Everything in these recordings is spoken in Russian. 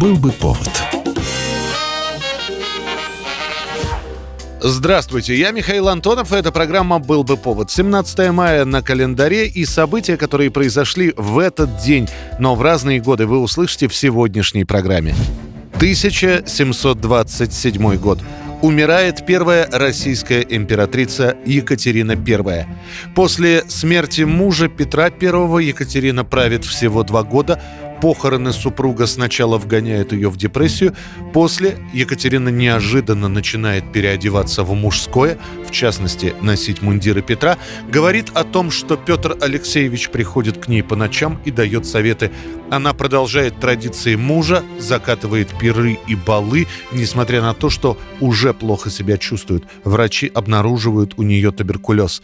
Был бы повод. Здравствуйте, я Михаил Антонов, и эта программа «Был бы повод». 17 мая на календаре и события, которые произошли в этот день, но в разные годы вы услышите в сегодняшней программе. 1727 год. Умирает первая российская императрица Екатерина I. После смерти мужа Петра I Екатерина правит всего два года, похороны супруга сначала вгоняют ее в депрессию, после Екатерина неожиданно начинает переодеваться в мужское, в частности, носить мундиры Петра, говорит о том, что Петр Алексеевич приходит к ней по ночам и дает советы. Она продолжает традиции мужа, закатывает пиры и балы, несмотря на то, что уже плохо себя чувствует. Врачи обнаруживают у нее туберкулез.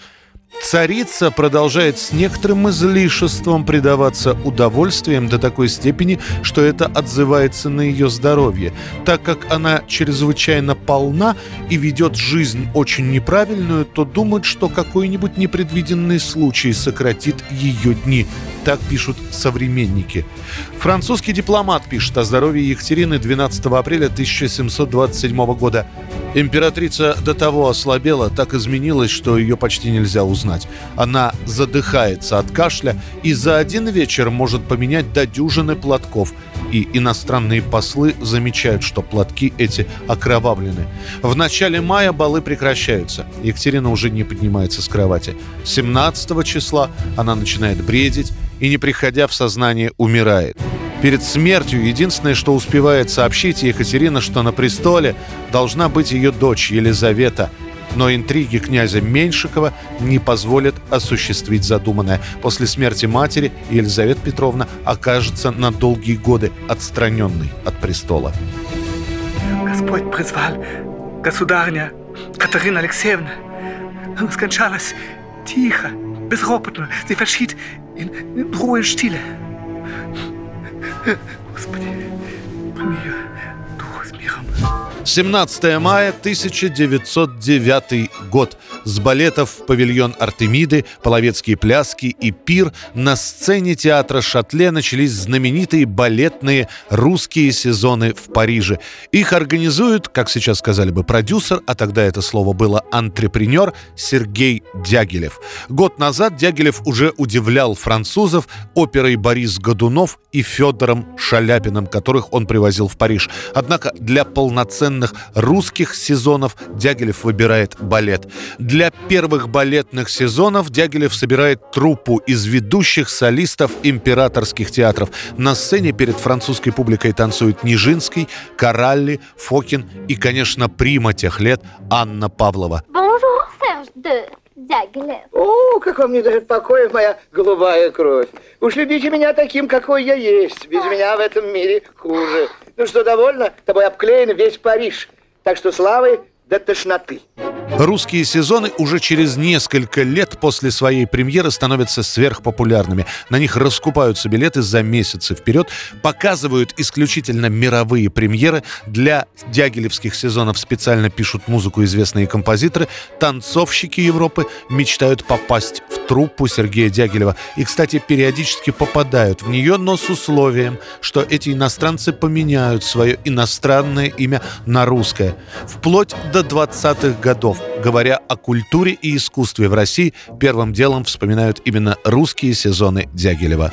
Царица продолжает с некоторым излишеством предаваться удовольствиям до такой степени, что это отзывается на ее здоровье, так как она чрезвычайно полна и ведет жизнь очень неправильную, то думает, что какой-нибудь непредвиденный случай сократит ее дни. Так пишут современники. Французский дипломат пишет о здоровье Екатерины 12 апреля 1727 года. Императрица до того ослабела, так изменилась, что ее почти нельзя узнать. Она задыхается от кашля и за один вечер может поменять до дюжины платков. И иностранные послы замечают, что платки эти окровавлены. В начале мая балы прекращаются. Екатерина уже не поднимается с кровати. 17 числа она начинает бредить и, не приходя в сознание, умирает. Перед смертью единственное, что успевает сообщить Екатерина, что на престоле должна быть ее дочь Елизавета. Но интриги князя Меньшикова не позволят осуществить задуманное. После смерти матери Елизавета Петровна окажется на долгие годы отстраненной от престола. Господь призвал государыня Катерина Алексеевна. Она скончалась тихо, безропотно. Sie verschied Ruhe und Stille. Господи, прими 17 мая 1909 год. С балетов в павильон Артемиды, половецкие пляски и пир на сцене театра Шатле начались знаменитые балетные русские сезоны в Париже. Их организует, как сейчас сказали бы, продюсер, а тогда это слово было антрепренер Сергей Дягилев. Год назад Дягилев уже удивлял французов оперой Борис Годунов и Федором Шаляпиным, которых он привозил в Париж. Однако для полноценных русских сезонов Дягилев выбирает балет. Для первых балетных сезонов Дягилев собирает труппу из ведущих солистов императорских театров. На сцене перед французской публикой танцуют Нижинский, Коралли, Фокин и, конечно, прима тех лет Анна Павлова. Diaghilev. О, как вам не дает покоя моя голубая кровь. Уж любите меня таким, какой я есть. Без меня в этом мире хуже. Ну что, довольно? Тобой обклеен весь Париж. Так что славы до тошноты. Русские сезоны уже через несколько лет после своей премьеры становятся сверхпопулярными. На них раскупаются билеты за месяцы вперед, показывают исключительно мировые премьеры. Для дягилевских сезонов специально пишут музыку известные композиторы. Танцовщики Европы мечтают попасть в труппу Сергея Дягилева. И, кстати, периодически попадают в нее, но с условием, что эти иностранцы поменяют свое иностранное имя на русское. Вплоть до 20-х годов. Говоря о культуре и искусстве в России, первым делом вспоминают именно русские сезоны Дягилева.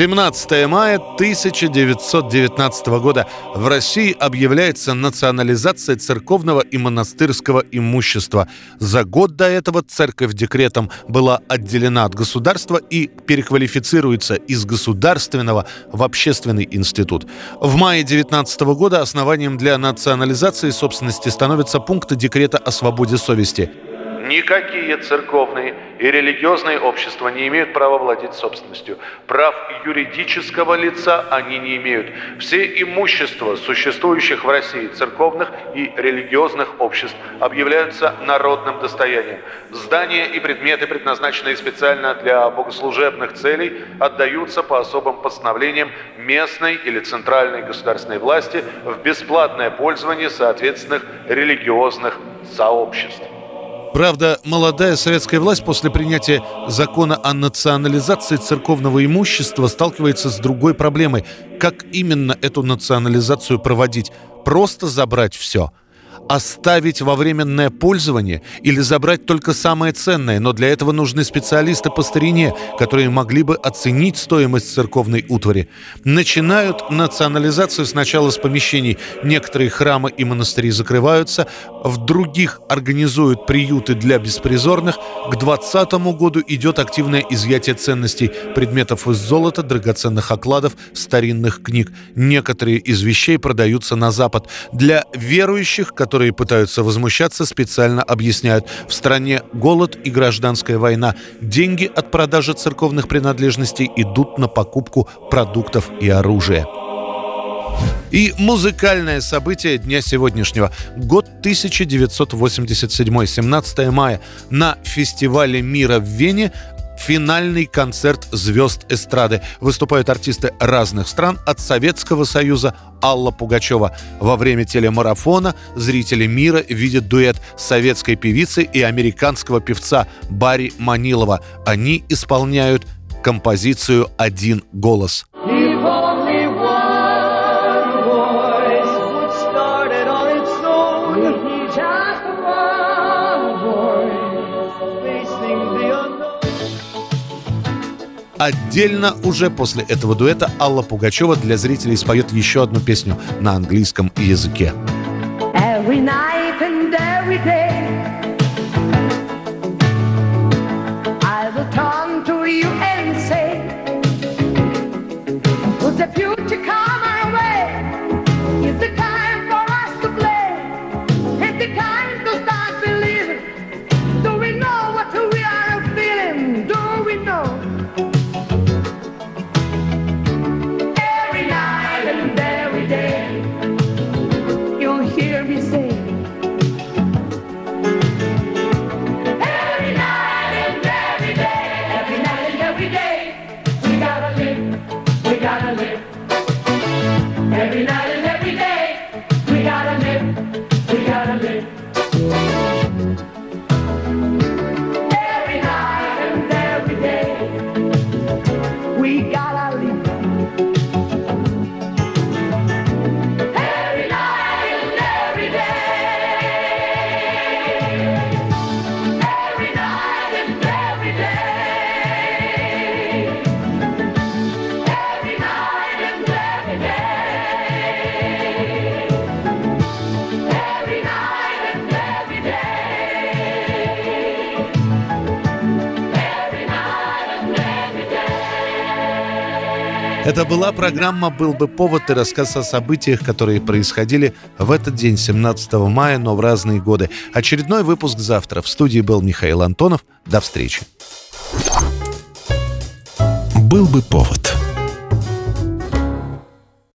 17 мая 1919 года в России объявляется национализация церковного и монастырского имущества. За год до этого церковь декретом была отделена от государства и переквалифицируется из государственного в общественный институт. В мае 19 года основанием для национализации собственности становятся пункты декрета о свободе совести. Никакие церковные и религиозные общества не имеют права владеть собственностью. Прав юридического лица они не имеют. Все имущества существующих в России церковных и религиозных обществ объявляются народным достоянием. Здания и предметы, предназначенные специально для богослужебных целей, отдаются по особым постановлениям местной или центральной государственной власти в бесплатное пользование соответственных религиозных сообществ. Правда, молодая советская власть после принятия закона о национализации церковного имущества сталкивается с другой проблемой. Как именно эту национализацию проводить? Просто забрать все – оставить во временное пользование или забрать только самое ценное, но для этого нужны специалисты по старине, которые могли бы оценить стоимость церковной утвари. Начинают национализацию сначала с помещений. Некоторые храмы и монастыри закрываются, в других организуют приюты для беспризорных. К 2020 году идет активное изъятие ценностей, предметов из золота, драгоценных окладов, старинных книг. Некоторые из вещей продаются на Запад. Для верующих, которые которые пытаются возмущаться, специально объясняют. В стране голод и гражданская война. Деньги от продажи церковных принадлежностей идут на покупку продуктов и оружия. И музыкальное событие дня сегодняшнего. Год 1987, 17 мая. На фестивале мира в Вене финальный концерт звезд эстрады. Выступают артисты разных стран от Советского Союза Алла Пугачева. Во время телемарафона зрители мира видят дуэт советской певицы и американского певца Барри Манилова. Они исполняют композицию «Один голос». Отдельно уже после этого дуэта Алла Пугачева для зрителей споет еще одну песню на английском языке. Every night and every day to you and say Would the future come Это была программа «Был бы повод» и рассказ о событиях, которые происходили в этот день, 17 мая, но в разные годы. Очередной выпуск завтра. В студии был Михаил Антонов. До встречи. «Был бы повод»